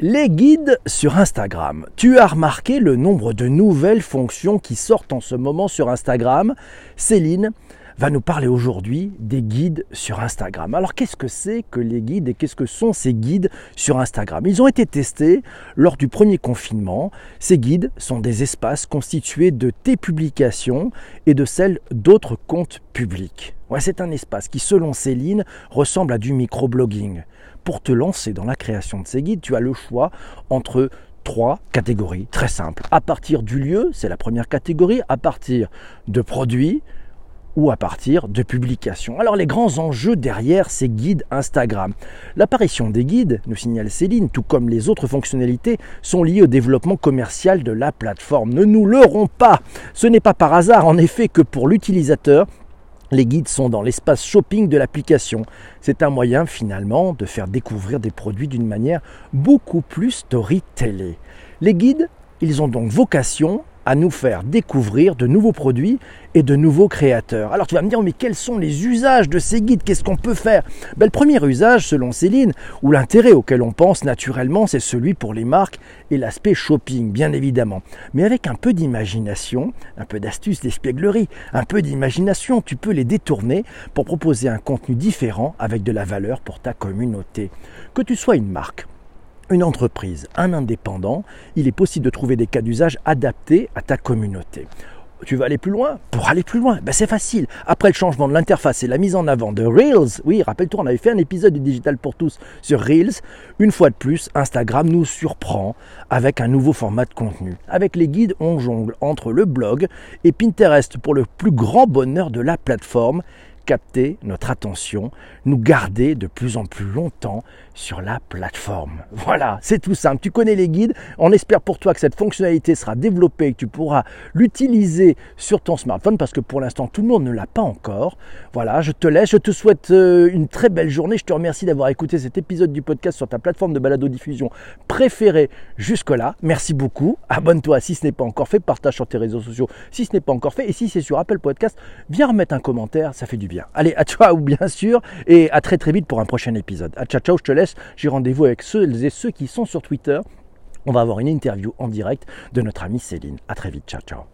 Les guides sur Instagram. Tu as remarqué le nombre de nouvelles fonctions qui sortent en ce moment sur Instagram? Céline va nous parler aujourd'hui des guides sur Instagram. Alors qu'est-ce que c'est que les guides et qu'est-ce que sont ces guides sur Instagram? Ils ont été testés lors du premier confinement. Ces guides sont des espaces constitués de tes publications et de celles d'autres comptes publics. C'est un espace qui, selon Céline, ressemble à du microblogging pour te lancer dans la création de ces guides, tu as le choix entre trois catégories très simples. À partir du lieu, c'est la première catégorie, à partir de produits ou à partir de publications. Alors les grands enjeux derrière ces guides Instagram. L'apparition des guides, nous signale Céline, tout comme les autres fonctionnalités, sont liées au développement commercial de la plateforme. Ne nous leurrons pas, ce n'est pas par hasard en effet que pour l'utilisateur, les guides sont dans l'espace shopping de l'application. C'est un moyen finalement de faire découvrir des produits d'une manière beaucoup plus storytellée. Les guides, ils ont donc vocation à nous faire découvrir de nouveaux produits et de nouveaux créateurs. Alors tu vas me dire, mais quels sont les usages de ces guides? Qu'est-ce qu'on peut faire? Ben, Le premier usage, selon Céline, ou l'intérêt auquel on pense naturellement, c'est celui pour les marques et l'aspect shopping, bien évidemment. Mais avec un peu d'imagination, un peu d'astuce, d'espièglerie, un peu d'imagination, tu peux les détourner pour proposer un contenu différent avec de la valeur pour ta communauté. Que tu sois une marque, une entreprise, un indépendant, il est possible de trouver des cas d'usage adaptés à ta communauté. Tu veux aller plus loin? Pour aller plus loin, ben c'est facile. Après le changement de l'interface et la mise en avant de Reels, oui, rappelle-toi, on avait fait un épisode de Digital pour tous sur Reels. Une fois de plus, Instagram nous surprend avec un nouveau format de contenu. Avec les guides, on jongle entre le blog et Pinterest pour le plus grand bonheur de la plateforme capter notre attention, nous garder de plus en plus longtemps sur la plateforme. Voilà, c'est tout simple. Tu connais les guides. On espère pour toi que cette fonctionnalité sera développée et que tu pourras l'utiliser sur ton smartphone parce que pour l'instant tout le monde ne l'a pas encore. Voilà, je te laisse. Je te souhaite euh, une très belle journée. Je te remercie d'avoir écouté cet épisode du podcast sur ta plateforme de balado diffusion préférée jusque-là. Merci beaucoup. Abonne-toi si ce n'est pas encore fait. Partage sur tes réseaux sociaux si ce n'est pas encore fait. Et si c'est sur Apple Podcast, viens remettre un commentaire. Ça fait du bien. Allez, à ou bien sûr, et à très très vite pour un prochain épisode. À ciao ciao, je te laisse. J'ai rendez-vous avec ceux et ceux qui sont sur Twitter. On va avoir une interview en direct de notre amie Céline. À très vite, ciao ciao.